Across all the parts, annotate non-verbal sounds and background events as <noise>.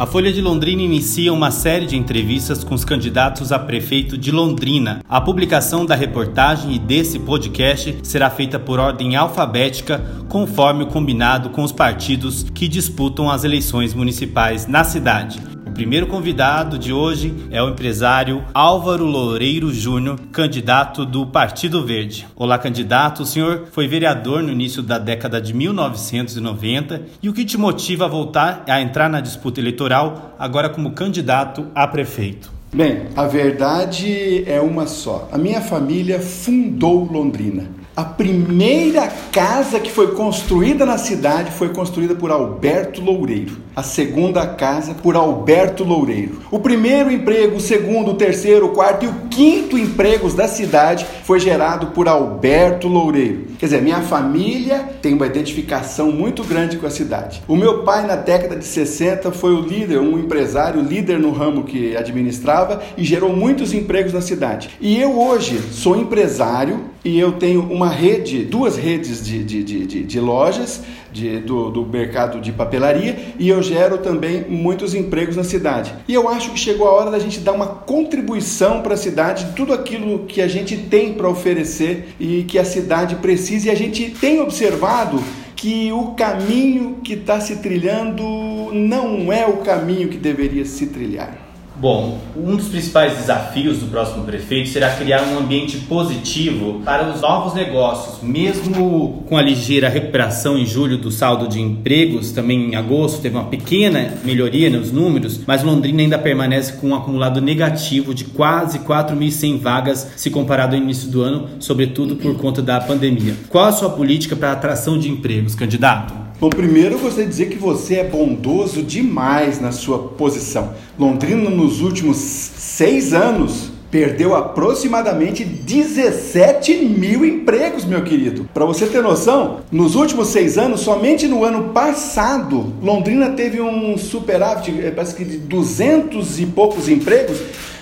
A Folha de Londrina inicia uma série de entrevistas com os candidatos a prefeito de Londrina. A publicação da reportagem e desse podcast será feita por ordem alfabética, conforme o combinado com os partidos que disputam as eleições municipais na cidade primeiro convidado de hoje é o empresário Álvaro Loureiro Júnior, candidato do Partido Verde. Olá, candidato. O senhor foi vereador no início da década de 1990 e o que te motiva a voltar a entrar na disputa eleitoral agora como candidato a prefeito? Bem, a verdade é uma só. A minha família fundou Londrina. A primeira casa que foi construída na cidade foi construída por Alberto Loureiro. A segunda casa por Alberto Loureiro. O primeiro emprego, o segundo, o terceiro, o quarto e o quinto empregos da cidade foi gerado por Alberto Loureiro. Quer dizer, minha família tem uma identificação muito grande com a cidade. O meu pai, na década de 60, foi o líder, um empresário líder no ramo que administrava e gerou muitos empregos na cidade. E eu hoje sou empresário e eu tenho uma rede, duas redes de, de, de, de lojas de, do, do mercado de papelaria e eu gero também muitos empregos na cidade. E eu acho que chegou a hora da gente dar uma contribuição para a cidade de tudo aquilo que a gente tem para oferecer e que a cidade precisa. E a gente tem observado que o caminho que está se trilhando não é o caminho que deveria se trilhar. Bom, um dos principais desafios do próximo prefeito será criar um ambiente positivo para os novos negócios, mesmo com a ligeira recuperação em julho do saldo de empregos, também em agosto teve uma pequena melhoria nos números, mas Londrina ainda permanece com um acumulado negativo de quase 4.100 vagas se comparado ao início do ano, sobretudo por conta da pandemia. Qual a sua política para a atração de empregos, candidato? Bom, primeiro eu gostaria de dizer que você é bondoso demais na sua posição. Londrina, nos últimos seis anos, perdeu aproximadamente 17 mil empregos, meu querido. Para você ter noção, nos últimos seis anos, somente no ano passado, Londrina teve um superávit, eh, parece que de 200 e poucos empregos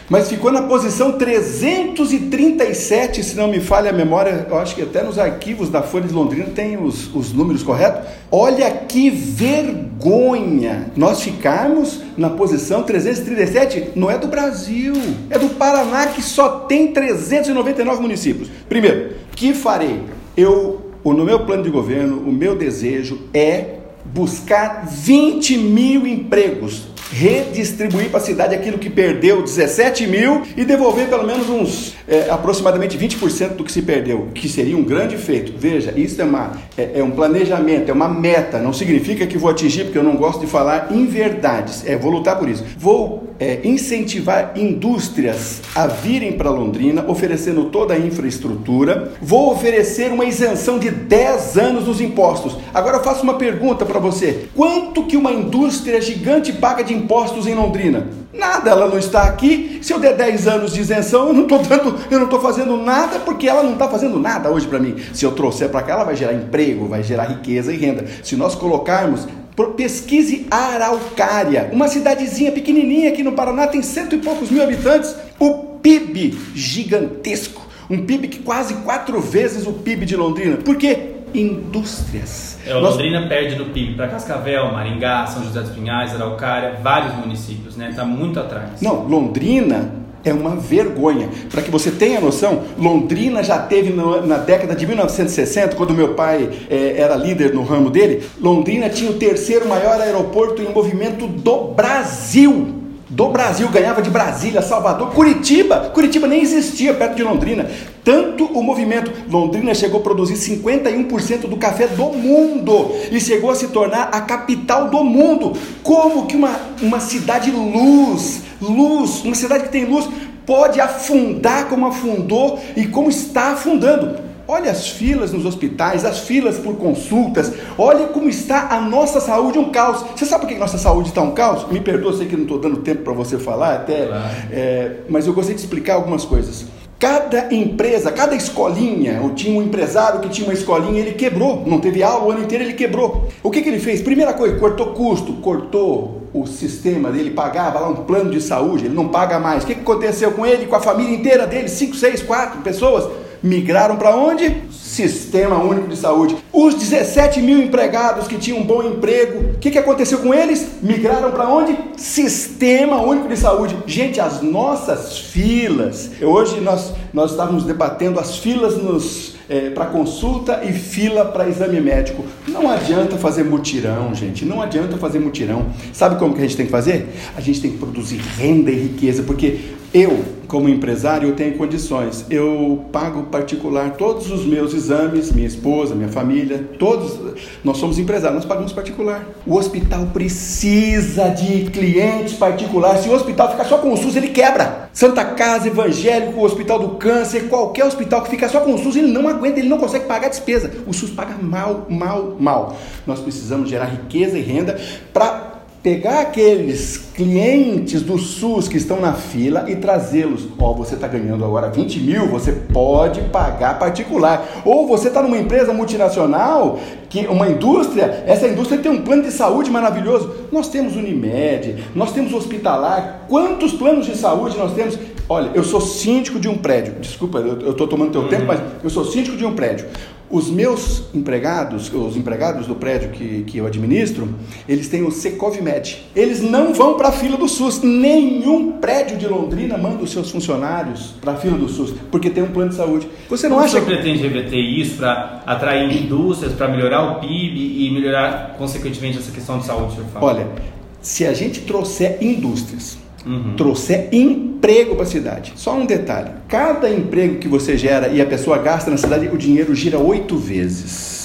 mas ficou na posição 337, se não me falha a memória, eu acho que até nos arquivos da Folha de Londrina tem os, os números corretos. Olha que vergonha! Nós ficarmos na posição 337, não é do Brasil, é do Paraná que só tem 399 municípios. Primeiro, que farei? Eu, no meu plano de governo, o meu desejo é buscar 20 mil empregos redistribuir para a cidade aquilo que perdeu, 17 mil, e devolver pelo menos uns é, aproximadamente 20% do que se perdeu, que seria um grande feito. Veja, isso é, uma, é, é, um planejamento, é uma meta, não significa que vou atingir, porque eu não gosto de falar em verdades, é, vou lutar por isso. Vou é, incentivar indústrias a virem para Londrina, oferecendo toda a infraestrutura, vou oferecer uma isenção de 10 anos nos impostos. Agora eu faço uma pergunta para você: quanto que uma indústria gigante paga de impostos em Londrina? Nada, ela não está aqui. Se eu der 10 anos de isenção, eu não estou dando, eu não estou fazendo nada porque ela não está fazendo nada hoje para mim. Se eu trouxer para cá, ela vai gerar emprego, vai gerar riqueza e renda. Se nós colocarmos pesquise Araucária, uma cidadezinha pequenininha aqui no Paraná, tem cento e poucos mil habitantes. O PIB gigantesco, um PIB que quase quatro vezes o PIB de Londrina. Por quê? indústrias. É, Londrina perde no PIB para Cascavel, Maringá, São José dos Pinhais, Araucária, vários municípios, né? Está muito atrás. Não, Londrina é uma vergonha. Para que você tenha noção, Londrina já teve no, na década de 1960, quando meu pai é, era líder no ramo dele, Londrina tinha o terceiro maior aeroporto em movimento do Brasil do Brasil, ganhava de Brasília, Salvador, Curitiba. Curitiba nem existia perto de Londrina. Tanto o movimento, Londrina chegou a produzir 51% do café do mundo e chegou a se tornar a capital do mundo. Como que uma, uma cidade luz, luz, uma cidade que tem luz, pode afundar como afundou e como está afundando? Olha as filas nos hospitais, as filas por consultas, olha como está a nossa saúde, um caos. Você sabe por que nossa saúde está um caos? Me perdoa, sei que não estou dando tempo para você falar até, claro. é, mas eu gostaria de explicar algumas coisas. Cada empresa, cada escolinha, eu tinha um empresário que tinha uma escolinha, ele quebrou, não teve aula o ano inteiro, ele quebrou. O que, que ele fez? Primeira coisa, cortou custo, cortou o sistema dele, pagava lá um plano de saúde, ele não paga mais. O que, que aconteceu com ele, com a família inteira dele, 5, 6, 4 pessoas? Migraram para onde? Sistema Único de Saúde. Os 17 mil empregados que tinham um bom emprego, o que, que aconteceu com eles? Migraram para onde? Sistema Único de Saúde. Gente, as nossas filas, hoje nós, nós estávamos debatendo as filas nos é, para consulta e fila para exame médico. Não adianta fazer mutirão, gente. Não adianta fazer mutirão. Sabe como que a gente tem que fazer? A gente tem que produzir renda e riqueza, porque eu, como empresário, eu tenho condições. Eu pago particular todos os meus exames, minha esposa, minha família, todos. Nós somos empresários, nós pagamos particular. O hospital precisa de clientes particulares. Se o hospital ficar só com o SUS, ele quebra. Santa Casa, Evangélico, Hospital do Câncer, qualquer hospital que fica só com o SUS, ele não aguenta, ele não consegue pagar a despesa. O SUS paga mal, mal, mal. Nós precisamos gerar riqueza e renda para pegar aqueles clientes do SUS que estão na fila e trazê-los. Ó, oh, você está ganhando agora 20 mil, você pode pagar particular. Ou você está numa empresa multinacional, que uma indústria, essa indústria tem um plano de saúde maravilhoso. Nós temos Unimed, nós temos hospitalar. Quantos planos de saúde nós temos? Olha, eu sou síndico de um prédio. Desculpa, eu estou tomando teu uhum. tempo, mas eu sou síndico de um prédio. Os meus empregados, os empregados do prédio que, que eu administro, eles têm o Secovmed. Eles não vão para a fila do SUS. Nenhum prédio de Londrina manda os seus funcionários para a fila do SUS, porque tem um plano de saúde. Você não Como acha você pretende reverter isso para atrair indústrias, para melhorar o PIB e melhorar, consequentemente, essa questão de saúde? Olha, se a gente trouxer indústrias, uhum. trouxer emprego para a cidade. Só um detalhe: cada emprego que você gera e a pessoa gasta na cidade, o dinheiro gira oito vezes.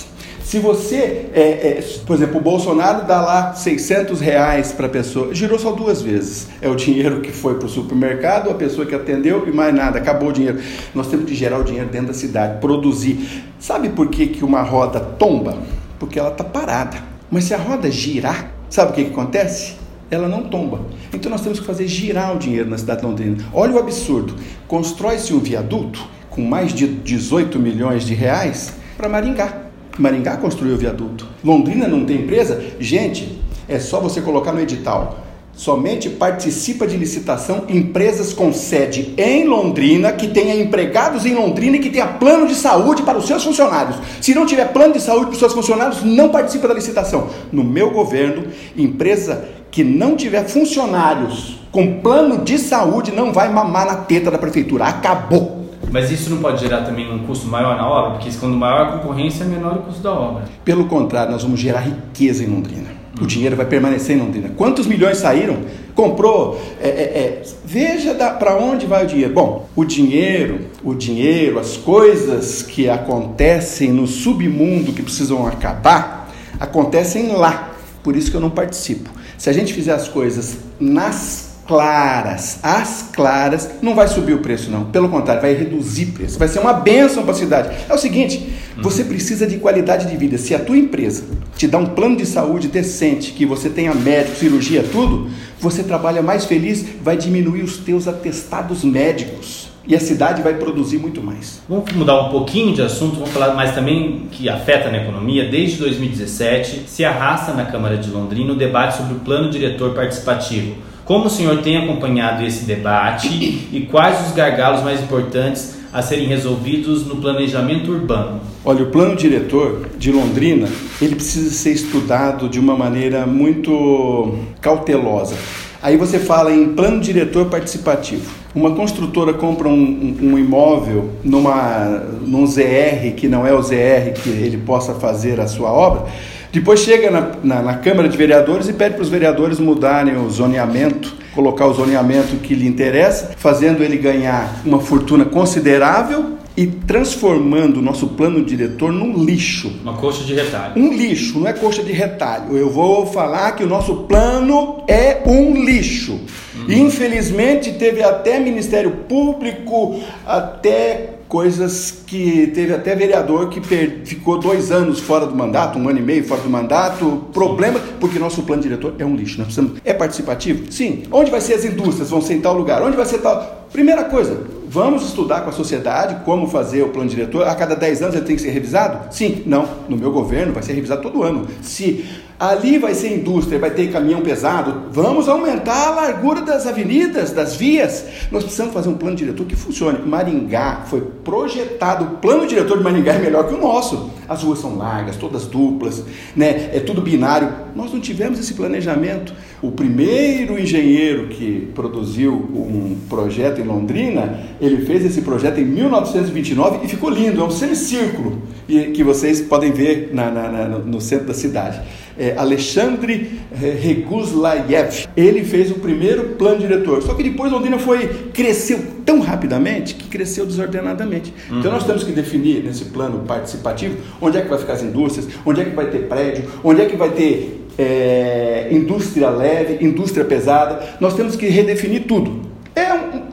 Se você, é, é, por exemplo, o Bolsonaro dá lá 600 reais para a pessoa, girou só duas vezes. É o dinheiro que foi para o supermercado, a pessoa que atendeu e mais nada, acabou o dinheiro. Nós temos que gerar o dinheiro dentro da cidade, produzir. Sabe por que, que uma roda tomba? Porque ela está parada. Mas se a roda girar, sabe o que, que acontece? Ela não tomba. Então nós temos que fazer girar o dinheiro na cidade de Londrina. Olha o absurdo: constrói-se um viaduto com mais de 18 milhões de reais para Maringá. Maringá construiu o viaduto. Londrina não tem empresa? Gente, é só você colocar no edital. Somente participa de licitação empresas com sede em Londrina, que tenha empregados em Londrina e que tenha plano de saúde para os seus funcionários. Se não tiver plano de saúde para os seus funcionários, não participa da licitação. No meu governo, empresa que não tiver funcionários com plano de saúde não vai mamar na teta da prefeitura. Acabou. Mas isso não pode gerar também um custo maior na obra? Porque quando maior a concorrência, menor o custo da obra. Pelo contrário, nós vamos gerar riqueza em Londrina. O dinheiro vai permanecer em Londrina. Quantos milhões saíram? Comprou? É, é, é. Veja para onde vai o dinheiro. Bom, o dinheiro, o dinheiro, as coisas que acontecem no submundo que precisam acabar, acontecem lá. Por isso que eu não participo. Se a gente fizer as coisas nas claras, as claras, não vai subir o preço não. Pelo contrário, vai reduzir o preço. Vai ser uma benção para a cidade. É o seguinte, você precisa de qualidade de vida. Se a tua empresa te dá um plano de saúde decente, que você tenha médico, cirurgia, tudo, você trabalha mais feliz, vai diminuir os teus atestados médicos e a cidade vai produzir muito mais. Vamos mudar um pouquinho de assunto, vamos falar mais também que afeta na economia. Desde 2017 se arrasta na Câmara de Londrina o debate sobre o plano diretor participativo. Como o senhor tem acompanhado esse debate e quais os gargalos mais importantes a serem resolvidos no planejamento urbano? Olha, o plano diretor de Londrina, ele precisa ser estudado de uma maneira muito cautelosa. Aí você fala em plano diretor participativo. Uma construtora compra um, um, um, imóvel numa, num ZR que não é o ZR que ele possa fazer a sua obra, depois chega na, na, na Câmara de Vereadores e pede para os vereadores mudarem o zoneamento, colocar o zoneamento que lhe interessa, fazendo ele ganhar uma fortuna considerável e transformando o nosso plano diretor num lixo. Uma coxa de retalho. Um lixo, não é coxa de retalho. Eu vou falar que o nosso plano é um lixo. Uhum. Infelizmente, teve até Ministério Público, até coisas que teve até vereador que ficou dois anos fora do mandato, um ano e meio fora do mandato. Problema, porque nosso plano diretor é um lixo. Nós precisamos. É participativo? Sim. Onde vai ser as indústrias? Vão ser em tal lugar? Onde vai ser tal? Primeira coisa, vamos estudar com a sociedade como fazer o plano diretor. A cada 10 anos ele tem que ser revisado? Sim, não. No meu governo vai ser revisado todo ano. Se Ali vai ser indústria, vai ter caminhão pesado. Vamos aumentar a largura das avenidas, das vias. Nós precisamos fazer um plano diretor que funcione. Maringá foi projetado, o plano diretor de Maringá é melhor que o nosso. As ruas são largas, todas duplas, né? é tudo binário. Nós não tivemos esse planejamento. O primeiro engenheiro que produziu um projeto em Londrina, ele fez esse projeto em 1929 e ficou lindo, é um semicírculo que vocês podem ver na, na, na, no centro da cidade é, Alexandre é, Reguslayev. Ele fez o primeiro plano diretor. Só que depois Londrina foi cresceu tão rapidamente que cresceu desordenadamente. Uhum. Então nós temos que definir nesse plano participativo onde é que vai ficar as indústrias, onde é que vai ter prédio, onde é que vai ter é, indústria leve, indústria pesada. Nós temos que redefinir tudo. É,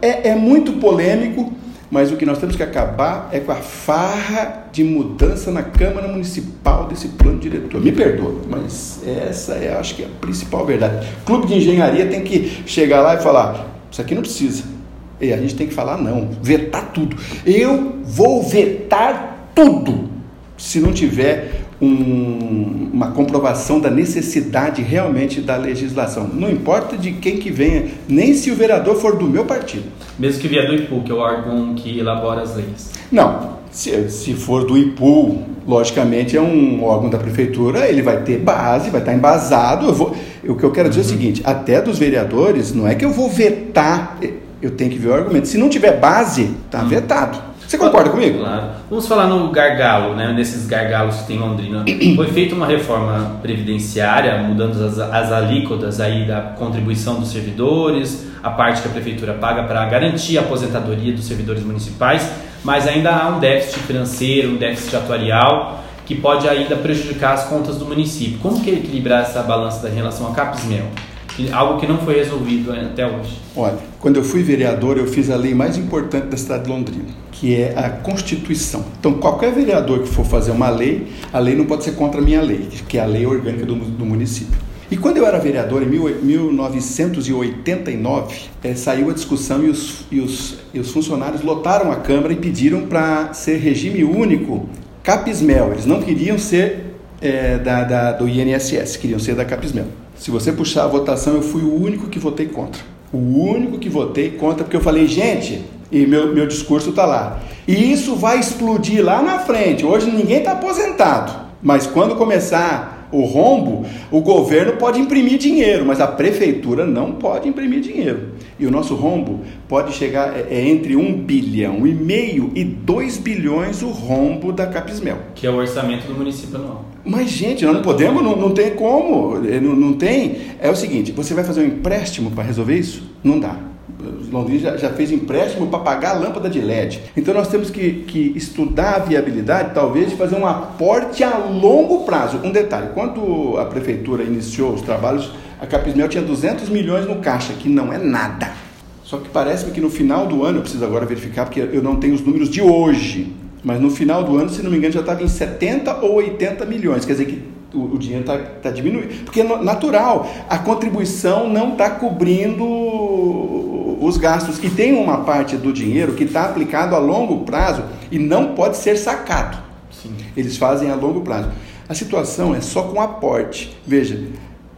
é, é muito polêmico mas o que nós temos que acabar é com a farra de mudança na Câmara Municipal desse plano diretor. Me perdoa, mas essa é, acho que, é a principal verdade. Clube de engenharia tem que chegar lá e falar: isso aqui não precisa. E a gente tem que falar não, vetar tudo. Eu vou vetar tudo se não tiver um, uma comprovação da necessidade realmente da legislação. Não importa de quem que venha, nem se o vereador for do meu partido. Mesmo que vier do IPU, que é o órgão que elabora as leis. Não, se, se for do IPU, logicamente é um órgão da prefeitura, ele vai ter base, vai estar embasado. Eu vou, o que eu quero dizer uhum. é o uhum. seguinte: até dos vereadores, não é que eu vou vetar, eu tenho que ver o argumento. Se não tiver base, está uhum. vetado. Você concorda comigo? Claro. Vamos falar no gargalo, né? Nesses gargalos que tem em Londrina. <clears throat> Foi feita uma reforma previdenciária, mudando as, as alíquotas aí da contribuição dos servidores, a parte que a prefeitura paga para garantir a aposentadoria dos servidores municipais, mas ainda há um déficit financeiro, um déficit atuarial que pode ainda prejudicar as contas do município. Como que é equilibrar essa balança da relação a Capismel? Algo que não foi resolvido até hoje. Olha, quando eu fui vereador, eu fiz a lei mais importante da cidade de Londrina, que é a Constituição. Então, qualquer vereador que for fazer uma lei, a lei não pode ser contra a minha lei, que é a lei orgânica do, do município. E quando eu era vereador, em 1989, é, saiu a discussão e os, e, os, e os funcionários lotaram a Câmara e pediram para ser regime único Capismel. Eles não queriam ser é, da, da, do INSS, queriam ser da Capismel. Se você puxar a votação, eu fui o único que votei contra. O único que votei contra, porque eu falei, gente, e meu, meu discurso está lá. E isso vai explodir lá na frente. Hoje ninguém está aposentado. Mas quando começar o rombo, o governo pode imprimir dinheiro, mas a prefeitura não pode imprimir dinheiro. E o nosso rombo pode chegar é, é entre um bilhão e meio e dois bilhões o rombo da Capismel. Que é o orçamento do município anual. Mas, gente, nós não podemos, não, não tem como. Não, não tem. É o seguinte: você vai fazer um empréstimo para resolver isso? Não dá. Londrina já, já fez empréstimo para pagar a lâmpada de LED. Então nós temos que, que estudar a viabilidade, talvez, de fazer um aporte a longo prazo. Um detalhe: quando a prefeitura iniciou os trabalhos, a Capismel tinha 200 milhões no caixa, que não é nada. Só que parece-me que no final do ano, eu preciso agora verificar, porque eu não tenho os números de hoje, mas no final do ano, se não me engano, já estava em 70 ou 80 milhões. Quer dizer que o, o dinheiro está tá diminuindo. Porque é natural, a contribuição não está cobrindo os gastos. E tem uma parte do dinheiro que está aplicado a longo prazo e não pode ser sacado. Sim. Eles fazem a longo prazo. A situação é só com aporte. Veja,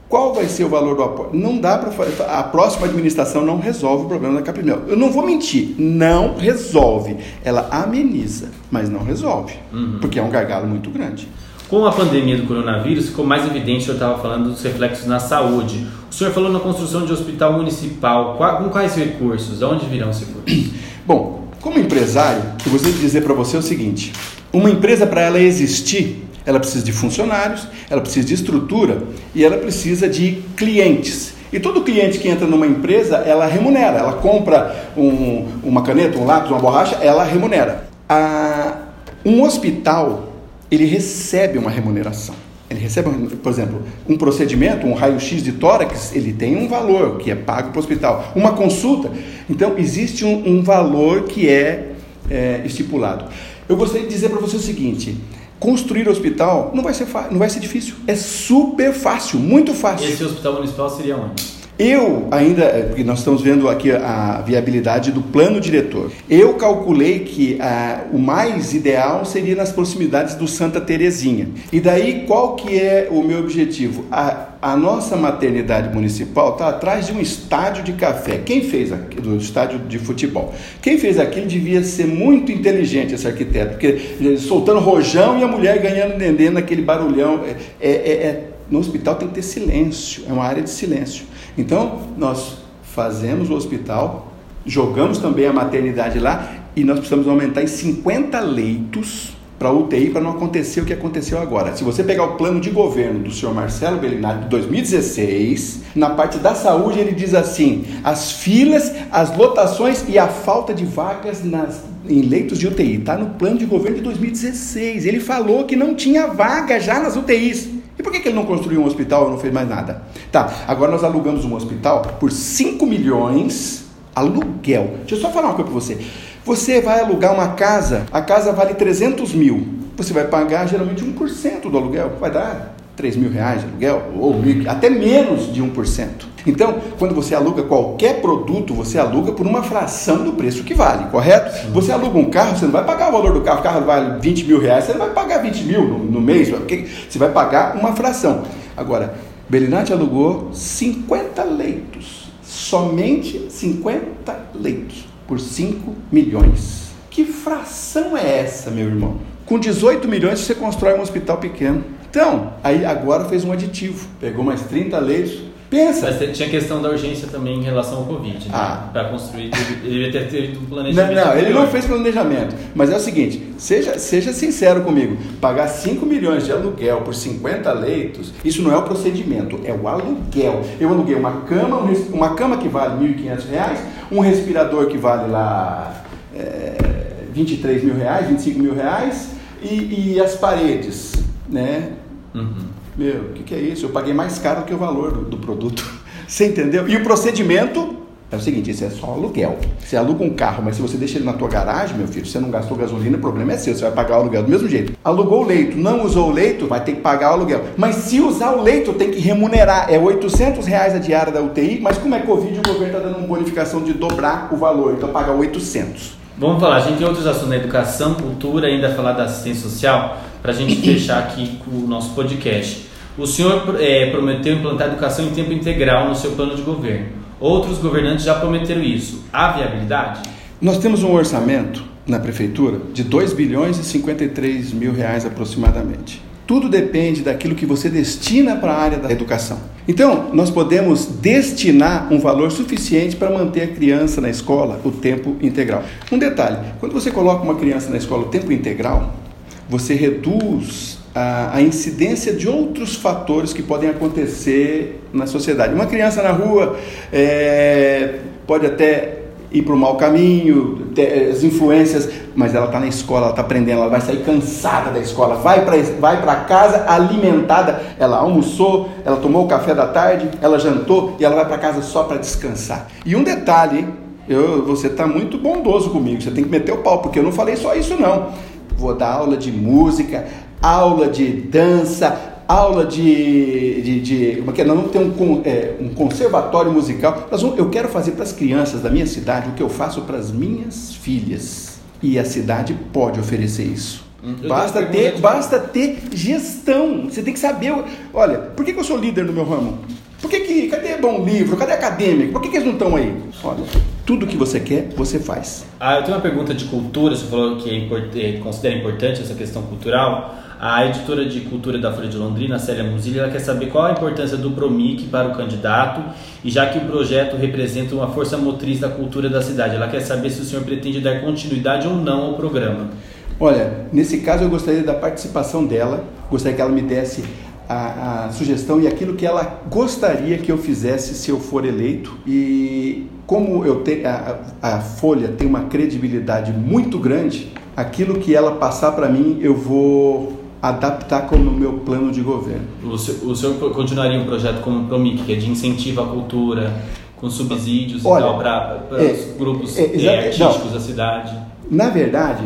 qual vai ser o valor do aporte? Não dá para fazer. A próxima administração não resolve o problema da Caprimel. Eu não vou mentir, não resolve. Ela ameniza, mas não resolve, uhum. porque é um gargalo muito grande. Com a pandemia do coronavírus, ficou mais evidente, senhor estava falando dos reflexos na saúde. O senhor falou na construção de hospital municipal. Com quais recursos? Aonde virão os recursos? <coughs> Bom, como empresário, eu gostaria de dizer para você o seguinte: uma empresa, para ela existir, ela precisa de funcionários, ela precisa de estrutura e ela precisa de clientes. E todo cliente que entra numa empresa, ela remunera. Ela compra um, uma caneta, um lápis, uma borracha, ela remunera. A, um hospital ele recebe uma remuneração. Ele recebe, por exemplo, um procedimento, um raio-x de tórax, ele tem um valor que é pago para o hospital. Uma consulta, então existe um, um valor que é, é, estipulado. Eu gostaria de dizer para você o seguinte: construir hospital não vai ser não vai ser difícil, é super fácil, muito fácil. Esse hospital municipal seria onde? Eu ainda, é, porque nós estamos vendo aqui a viabilidade do plano diretor. Eu calculei que ah, o mais ideal seria nas proximidades do Santa Terezinha. E daí qual que é o meu objetivo? A, a nossa maternidade municipal está atrás de um estádio de café. Quem fez aqui, do estádio de futebol? Quem fez aquilo devia ser muito inteligente esse arquiteto, porque soltando rojão e a mulher ganhando dendê naquele barulhão. É, é, é, no hospital tem que ter silêncio, é uma área de silêncio. Então, nós fazemos o hospital, jogamos também a maternidade lá e nós precisamos aumentar em 50 leitos para UTI para não acontecer o que aconteceu agora. Se você pegar o plano de governo do senhor Marcelo Bellinati de 2016, na parte da saúde ele diz assim: as filas, as lotações e a falta de vagas nas, em leitos de UTI. Está no plano de governo de 2016. Ele falou que não tinha vaga já nas UTIs. Que, que ele não construiu um hospital e não fez mais nada? Tá, agora nós alugamos um hospital por 5 milhões, aluguel. Deixa eu só falar uma coisa para você. Você vai alugar uma casa, a casa vale 300 mil. Você vai pagar geralmente 1% do aluguel. Vai dar 3 mil reais de aluguel, ou até menos de 1%. Então, quando você aluga qualquer produto, você aluga por uma fração do preço que vale, correto? Sim. Você aluga um carro, você não vai pagar o valor do carro, o carro vale 20 mil reais, você não vai pagar 20 mil no, no mês, porque você vai pagar uma fração. Agora, Belinati alugou 50 leitos, somente 50 leitos por 5 milhões. Que fração é essa, meu irmão? Com 18 milhões você constrói um hospital pequeno. Então, aí agora fez um aditivo, pegou mais 30 leitos. Pensa. Mas tinha questão da urgência também em relação ao Covid, né? Ah. Para construir, ele devia ter feito um planejamento. Não, não ele não fez planejamento. Mas é o seguinte: seja, seja sincero comigo. Pagar 5 milhões de aluguel por 50 leitos, isso não é o procedimento, é o aluguel. Eu aluguei uma cama, uma cama que vale R$ 1.500, um respirador que vale lá é, 23 mil reais, 25 mil reais, e, e as paredes, né? Uhum. Meu, o que, que, é isso? Eu paguei mais caro que o valor do, do produto. <laughs> Você entendeu? E o procedimento é o seguinte, isso é só aluguel. Você aluga um carro, mas se você deixa ele na tua garagem, meu filho, você não gastou gasolina, o problema é seu, você vai pagar o aluguel do mesmo jeito. Alugou o leito, não usou o leito, vai ter que pagar o aluguel. Mas se usar o leito, tem que remunerar. É 800 reais a diária da UTI, mas como é Covid, o governo está dando uma bonificação de dobrar o valor, então paga 800. Vamos falar, a gente tem outros assuntos na educação, cultura, ainda falar da assistência social, para a gente <clears throat> fechar aqui com o nosso podcast. O senhor é, prometeu implantar educação em tempo integral no seu plano de governo. Outros governantes já prometeram isso. Há viabilidade? Nós temos um orçamento na prefeitura de 2 bilhões e 53 mil reais aproximadamente. Tudo depende daquilo que você destina para a área da educação. Então, nós podemos destinar um valor suficiente para manter a criança na escola o tempo integral. Um detalhe: quando você coloca uma criança na escola o tempo integral, você reduz a, a, incidência de outros fatores que podem acontecer na sociedade. Uma criança na rua é, pode até ir para o mau caminho, ter, as influências, mas ela está na escola, ela está aprendendo, ela vai sair cansada da escola, vai para vai casa alimentada, ela almoçou, ela tomou o café da tarde, ela jantou e ela vai para casa só para descansar. E um detalhe, eu, você está muito bondoso comigo, você tem que meter o pau, porque eu não falei só isso não. Vou dar aula de música, aula de dança, aula de. de, de como é que é? Nós vamos ter um, é, um conservatório musical. Vamos, eu quero fazer para as crianças da minha cidade o que eu faço para as minhas filhas. E a cidade pode oferecer isso. Hum, basta ter, basta ter gestão. Você tem que saber. Olha, por que, que eu sou líder no meu ramo? Por que, que cadê bom livro? Cadê acadêmico? Por que, que eles não estão aí? Olha, tudo que você quer, você faz. Ah, eu tenho uma pergunta de cultura. Você falou que é import, é, considera importante essa questão cultural. A editora de cultura da Folha de Londrina, Célia Musilli, ela quer saber qual a importância do PROMIC para o candidato e já que o projeto representa uma força motriz da cultura da cidade, ela quer saber se o senhor pretende dar continuidade ou não ao programa. Olha, nesse caso eu gostaria da participação dela, gostaria que ela me desse a, a, sugestão e aquilo que ela gostaria que eu fizesse se eu for eleito. E como eu te, a, a Folha tem uma credibilidade muito grande, aquilo que ela passar para mim eu vou adaptar como meu plano de governo. O senhor, o senhor continuaria um projeto como o Promic, que é de incentivo à cultura, com subsídios Olha, e tal para é, os grupos é, é, artísticos não, da cidade? Na verdade,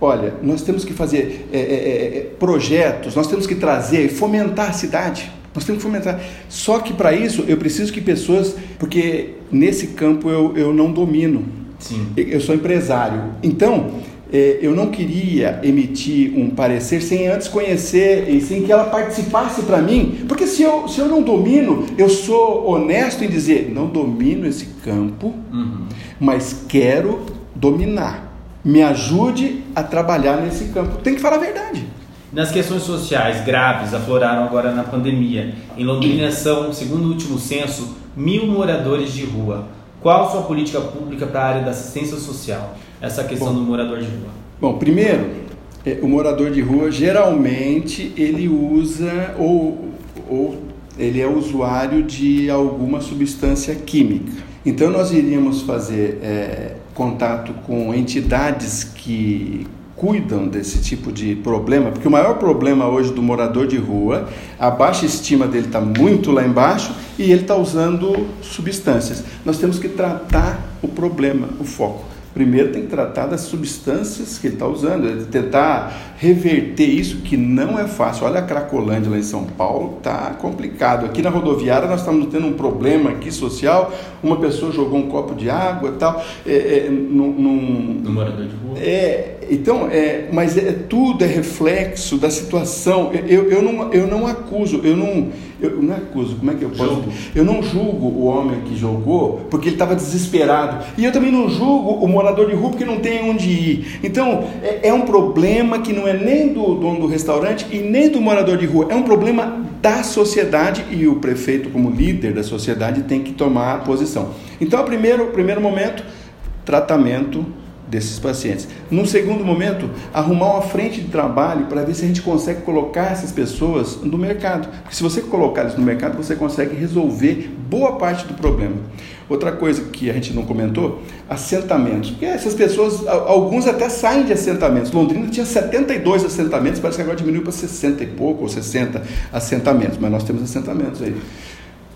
Olha, nós temos que fazer é, é, é, projetos, nós temos que trazer e fomentar a cidade. Nós temos que fomentar. Só que para isso eu preciso que pessoas. Porque nesse campo eu, eu não domino. Sim. Eu sou empresário. Então, eu não queria emitir um parecer sem antes conhecer e sem que ela participasse para mim, porque se eu, se eu não domino, eu sou honesto em dizer: não domino esse campo, uhum. mas quero dominar. Me ajude a trabalhar nesse campo. Tem que falar a verdade. Nas questões sociais graves afloraram agora na pandemia. Em Londrina <clears throat> são, segundo o último censo, mil moradores de rua. Qual a sua política pública para a área da assistência social? Essa questão Bom, do morador de rua. Bom, primeiro, é, o morador de rua geralmente ele usa ou, ou ele é usuário de alguma substância química. Então nós iríamos fazer é, contato com entidades que cuidam desse tipo de problema, porque o maior problema hoje do morador de rua, a baixa estima dele está muito lá embaixo e ele está usando substâncias. Nós temos que tratar o problema, o foco primeiro tem que tratar das substâncias que ele está usando, é tentar reverter isso, que não é fácil. Olha a Cracolândia lá em São Paulo, está complicado. Aqui na rodoviária nós estamos tendo um problema aqui social, uma pessoa jogou um copo de água e tal. É, é, num, num, no morador de rua? É, então, é, mas é, tudo é reflexo da situação. Eu, eu, não, eu não acuso, eu não, eu não acuso, como é que eu posso? Julgo. Eu não julgo o homem que jogou porque ele estava desesperado. E eu também não julgo o morador de rua porque não tem onde ir. Então, é, é um problema que não é nem do dono do restaurante e nem do morador de rua, é um problema da sociedade e o prefeito, como líder da sociedade, tem que tomar posição. Então, primeiro, primeiro momento, tratamento desses pacientes. Num segundo momento, arrumar uma frente de trabalho para ver se a gente consegue colocar essas pessoas no mercado. Porque se você colocar eles no mercado, você consegue resolver boa parte do problema. Outra coisa que a gente não comentou, assentamentos. Porque essas pessoas, alguns até saem de assentamentos. Londrina tinha 72 assentamentos, parece que agora diminuiu para 60 e pouco, ou 60 assentamentos, mas nós temos assentamentos aí.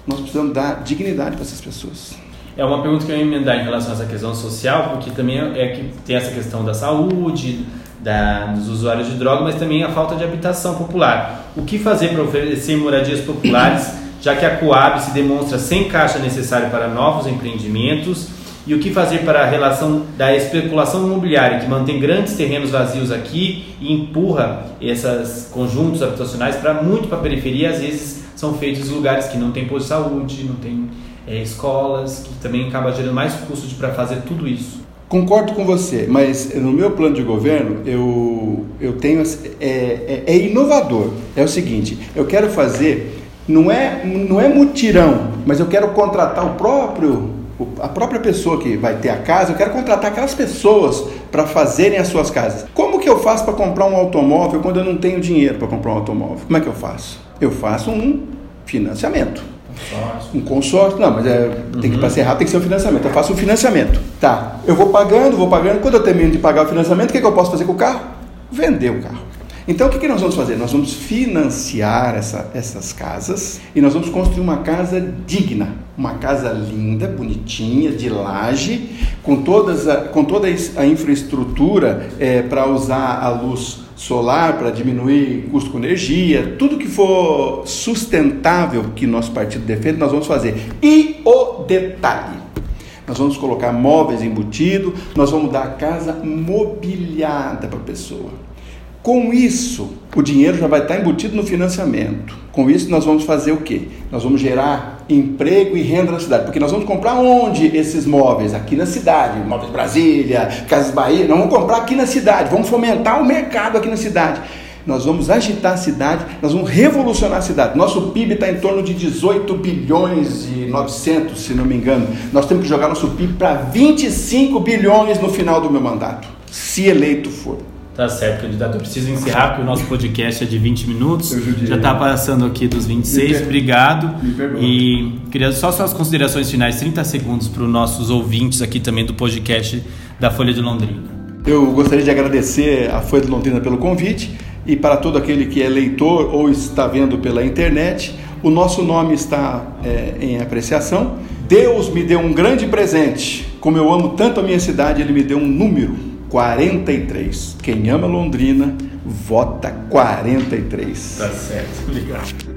Nós precisamos dar dignidade para essas pessoas. É uma pergunta que eu ia emendar em relação a essa questão social, porque também é que tem essa questão da saúde, da, dos usuários de droga, mas também a falta de habitação popular. O que fazer para oferecer moradias populares, já que a Coab se demonstra sem caixa necessária para novos empreendimentos? E o que fazer para a relação da especulação imobiliária, que mantém grandes terrenos vazios aqui e empurra esses conjuntos habitacionais para muito para a periferia, às vezes são feitos lugares que não tem posto de saúde, não tem é, escolas, que também acaba gerando mais custo para fazer tudo isso. Concordo com você, mas no meu plano de governo eu, eu tenho é, é, é inovador. É o seguinte, eu quero fazer não é não é mutirão, mas eu quero contratar o próprio a própria pessoa que vai ter a casa, eu quero contratar aquelas pessoas para fazerem as suas casas. Como que eu faço para comprar um automóvel quando eu não tenho dinheiro para comprar um automóvel? Como é que eu faço? Eu faço um financiamento. Consórcio. Um consórcio, não, mas é, tem que, para ser rápido tem que ser um financiamento. Eu faço um financiamento. Tá, eu vou pagando, vou pagando. Quando eu termino de pagar o financiamento, o que, que eu posso fazer com o carro? Vender o carro. Então, o que, que nós vamos fazer? Nós vamos financiar essa, essas casas e nós vamos construir uma casa digna, uma casa linda, bonitinha, de laje, com, todas a, com toda a infraestrutura é, para usar a luz solar para diminuir custo com energia, tudo que for sustentável que nosso partido defende, nós vamos fazer. E o detalhe, nós vamos colocar móveis embutidos, nós vamos dar a casa mobiliada para a pessoa. Com isso, o dinheiro já vai estar embutido no financiamento. Com isso, nós vamos fazer o quê? Nós vamos gerar emprego e renda na cidade. Porque nós vamos comprar onde esses móveis? Aqui na cidade. Móveis Brasília, Casas Bahia. Nós vamos comprar aqui na cidade. Vamos fomentar o mercado aqui na cidade. Nós vamos agitar a cidade, nós vamos revolucionar a cidade. Nosso PIB está em torno de 18 bilhões e 900, se não me engano. Nós temos que jogar nosso PIB para 25 bilhões no final do meu mandato, se eleito for. Tá certo, candidato. Eu preciso encerrar porque o nosso podcast é de 20 minutos. Já está passando aqui dos 26. Me Obrigado. Me e queria só suas considerações finais, 30 segundos para os nossos ouvintes aqui também do podcast da Folha de Londrina. Eu gostaria de agradecer a Folha de Londrina pelo convite e para todo aquele que é leitor ou está vendo pela internet. O nosso nome está é, em apreciação. Deus me deu um grande presente. Como eu amo tanto a minha cidade, Ele me deu um número 43. Quem ama Londrina, vota 43. Tá certo, obrigado.